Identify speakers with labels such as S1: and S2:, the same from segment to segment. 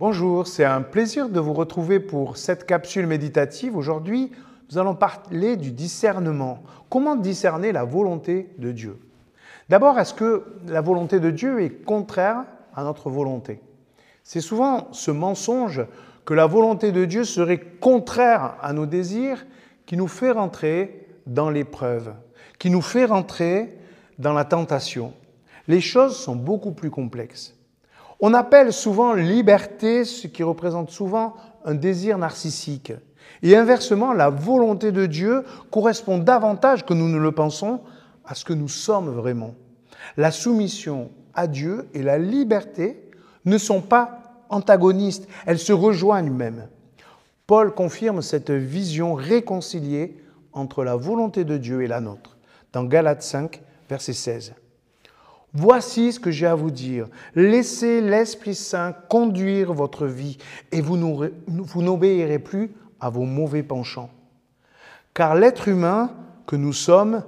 S1: Bonjour, c'est un plaisir de vous retrouver pour cette capsule méditative. Aujourd'hui, nous allons parler du discernement. Comment discerner la volonté de Dieu? D'abord, est-ce que la volonté de Dieu est contraire à notre volonté? C'est souvent ce mensonge que la volonté de Dieu serait contraire à nos désirs qui nous fait rentrer dans l'épreuve, qui nous fait rentrer dans la tentation. Les choses sont beaucoup plus complexes. On appelle souvent liberté ce qui représente souvent un désir narcissique. Et inversement, la volonté de Dieu correspond davantage que nous ne le pensons à ce que nous sommes vraiment. La soumission à Dieu et la liberté ne sont pas antagonistes, elles se rejoignent même. Paul confirme cette vision réconciliée entre la volonté de Dieu et la nôtre dans Galates 5, verset 16. Voici ce que j'ai à vous dire. Laissez l'Esprit Saint conduire votre vie et vous n'obéirez plus à vos mauvais penchants. Car l'être humain que nous sommes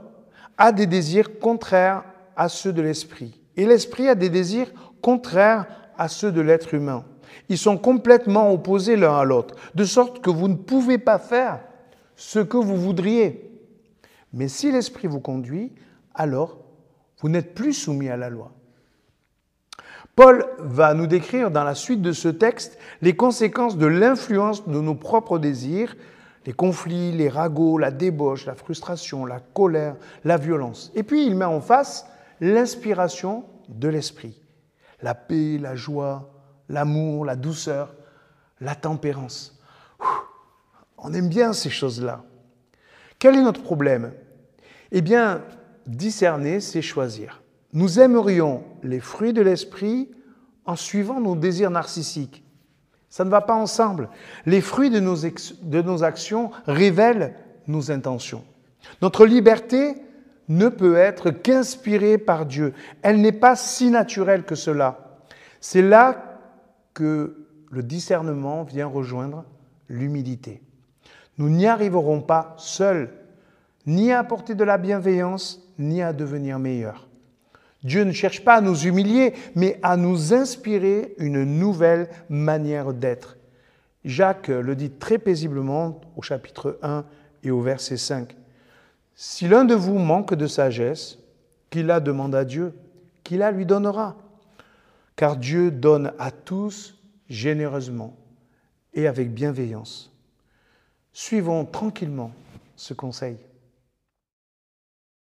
S1: a des désirs contraires à ceux de l'Esprit. Et l'Esprit a des désirs contraires à ceux de l'être humain. Ils sont complètement opposés l'un à l'autre, de sorte que vous ne pouvez pas faire ce que vous voudriez. Mais si l'Esprit vous conduit, alors vous n'êtes plus soumis à la loi. Paul va nous décrire dans la suite de ce texte les conséquences de l'influence de nos propres désirs, les conflits, les ragots, la débauche, la frustration, la colère, la violence. Et puis il met en face l'inspiration de l'esprit, la paix, la joie, l'amour, la douceur, la tempérance. On aime bien ces choses-là. Quel est notre problème? Eh bien, discerner, c'est choisir. Nous aimerions les fruits de l'esprit en suivant nos désirs narcissiques. Ça ne va pas ensemble. Les fruits de nos, de nos actions révèlent nos intentions. Notre liberté ne peut être qu'inspirée par Dieu. Elle n'est pas si naturelle que cela. C'est là que le discernement vient rejoindre l'humilité. Nous n'y arriverons pas seuls, ni à apporter de la bienveillance, ni à devenir meilleurs. Dieu ne cherche pas à nous humilier, mais à nous inspirer une nouvelle manière d'être. Jacques le dit très paisiblement au chapitre 1 et au verset 5. Si l'un de vous manque de sagesse, qu'il la demande à Dieu, qu'il la lui donnera. Car Dieu donne à tous généreusement et avec bienveillance. Suivons tranquillement ce conseil.